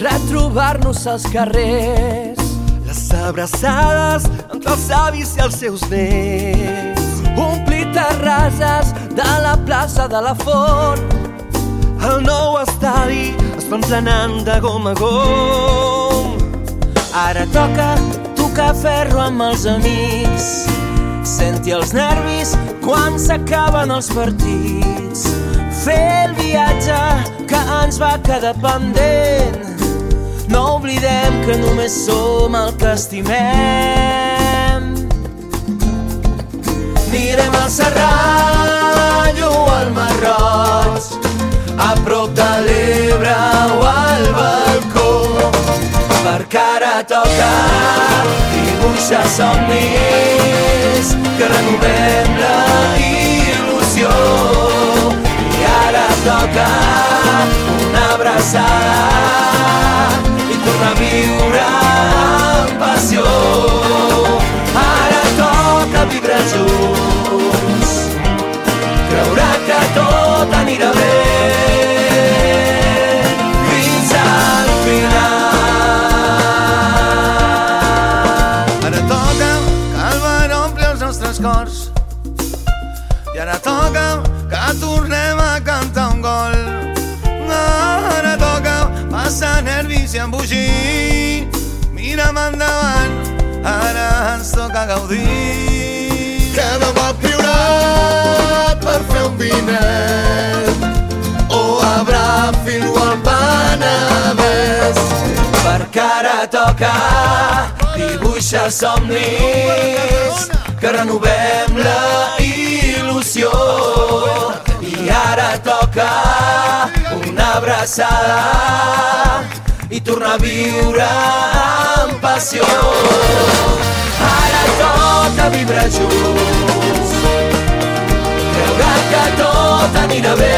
retrobar-nos als carrers. Les abraçades entre els avis i els seus nets. Omplir terrasses de la plaça de la Font. El nou estadi es va emplenant de gom a gom. Ara toca tocar ferro amb els amics. Senti els nervis quan s'acaben els partits. Fer el viatge que ens va quedar pendent. No oblidem que només som el que estimem. Anirem al Serrall o al Marroig, a prop de l'Ebre o al balcó, perquè ara toca dibuixar somnis que renovem la il·lusió. Nostres cors i ara toca que tornem a cantar un gol. Ara toca passar nervis i embogir. Mira'm endavant, ara ens toca gaudir. Cada cop priorat per fer un vinet o a Bràfil o al Penedès. perquè ara toca dibuixar somnis que renovem la il·lusió. I ara toca una abraçada i tornar a viure amb passió. Ara toca viure junts. Creure que tot anirà bé